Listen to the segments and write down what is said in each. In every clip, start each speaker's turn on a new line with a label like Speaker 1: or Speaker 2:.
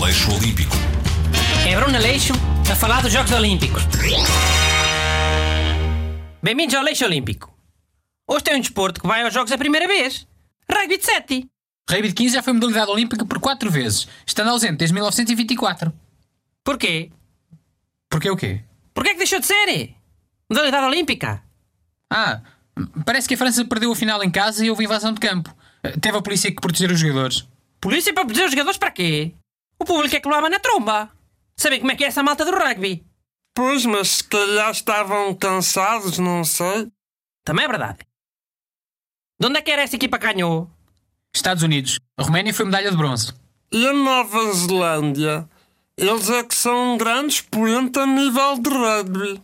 Speaker 1: Aleixo Olímpico.
Speaker 2: É Bruno Aleixo a falar dos Jogos Olímpicos. Bem-vindos ao Aleixo Olímpico. Hoje tem um desporto que vai aos Jogos a primeira vez. Rugby de 7.
Speaker 3: Rugby de 15 já foi modalidade olímpica por quatro vezes, estando ausente desde 1924.
Speaker 2: Porquê?
Speaker 3: Porquê o quê?
Speaker 2: Porquê é que deixou de ser? Modalidade olímpica.
Speaker 3: Ah, parece que a França perdeu a final em casa e houve invasão de campo. Teve a polícia que proteger os jogadores.
Speaker 2: Polícia para proteger os jogadores para quê? O público é que levava na tromba. Sabem como é que é essa malta do rugby?
Speaker 4: Pois, mas se calhar estavam cansados, não sei.
Speaker 2: Também é verdade. De onde é que era essa equipa que ganhou?
Speaker 3: Estados Unidos. A Roménia foi medalha de bronze.
Speaker 4: E a Nova Zelândia? Eles é que são um grande expoente a nível de rugby.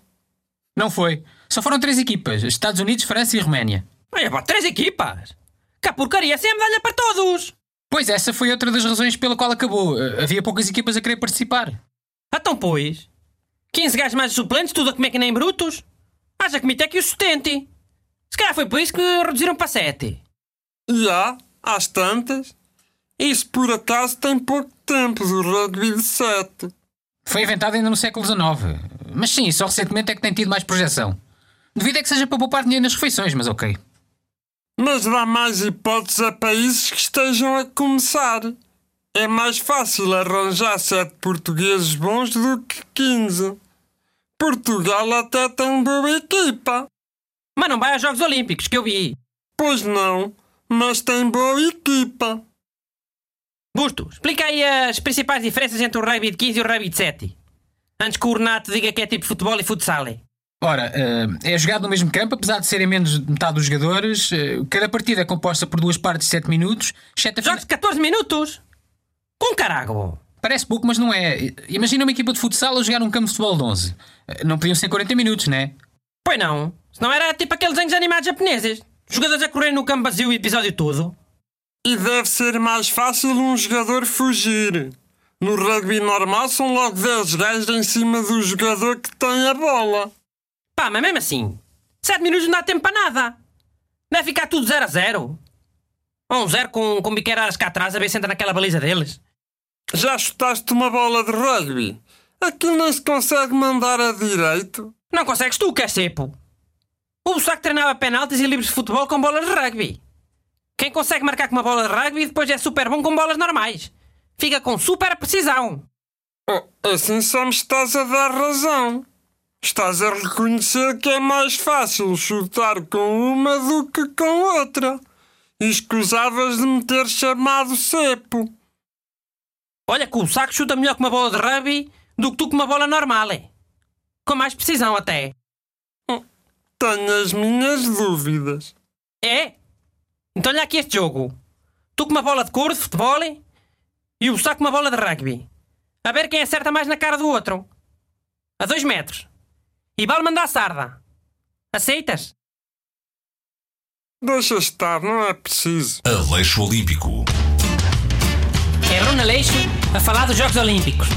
Speaker 3: Não foi. Só foram três equipas: Estados Unidos, França e Roménia.
Speaker 2: Olha, pá, três equipas. Que porcaria, sem a medalha para todos.
Speaker 3: Pois essa foi outra das razões pela qual acabou. Eh, Havia poucas equipas a querer participar.
Speaker 2: Então, pois. 15 gajos mais os suplentes, tudo a comer que nem brutos. Haja comitê que o sustente. Se calhar foi por isso que reduziram para 7.
Speaker 4: E há, às tantas. Isso por acaso tem pouco tempo do rugby de 7.
Speaker 3: Foi inventado ainda no século XIX. Mas sim, só recentemente é que tem tido mais projeção. Devido é que seja para poupar dinheiro nas refeições, mas ok.
Speaker 4: Mas dá mais hipóteses a países que estejam a começar. É mais fácil arranjar sete portugueses bons do que 15. Portugal até tem boa equipa.
Speaker 2: Mas não vai aos Jogos Olímpicos, que eu vi.
Speaker 4: Pois não, mas tem boa equipa.
Speaker 2: Busto, explica aí as principais diferenças entre o rugby de 15 e o rugby de 7. Antes que o Renato diga que é tipo futebol e futsal.
Speaker 3: Ora, eh, é jogado no mesmo campo, apesar de serem menos de metade dos jogadores. eh, Cada partida é composta por duas partes de 7 minutos, exceto a fina-
Speaker 2: Jogos de 14 minutos? Com carago.
Speaker 3: Parece pouco, mas não é. Imagina uma equipa de futsal a jogar um campo de futebol de 11. Eh, Não podiam ser 40 minutos, né?
Speaker 2: Pois não. Senão era tipo aqueles desenhos animados japoneses. Jogadores a correr no campo vazio o episódio todo.
Speaker 4: E deve ser mais fácil um jogador fugir. No rugby normal são logo 10 gajos em cima do jogador que tem a bola.
Speaker 2: Pá, mas mesmo assim, 7 minutos não dá tempo para nada. Deve ficar tudo 0 a 0. Ou um 0 com, com biqueiras cá atrás a ver se entra naquela baliza deles.
Speaker 4: Já chutaste uma bola de rugby? Aquilo nem se consegue mandar a direito.
Speaker 2: Não consegues tu, que é cepo. O Bussac treinava penaltis e livres de futebol com bolas de rugby. Quem consegue marcar com uma bola de rugby depois é super bom com bolas normais. Fica com super precisão.
Speaker 4: Oh, assim só me estás a dar razão. Estás a reconhecer que é mais fácil chutar com uma do que com outra. E escusavas de me ter chamado cepo.
Speaker 2: Olha que o saco chuta melhor com uma bola de rugby do que tu com uma bola normal. é. Com mais precisão até.
Speaker 4: Tenho as minhas dúvidas.
Speaker 2: É? Então olha aqui este jogo. Tu com uma bola de cor de futebol e o saco com uma bola de rugby. A ver quem acerta mais na cara do outro. A dois metros. E vale mandar sarda. Aceitas?
Speaker 4: Deixa estar, não é preciso.
Speaker 1: Aleixo Olímpico.
Speaker 2: É Bruno Aleixo a falar dos Jogos Olímpicos.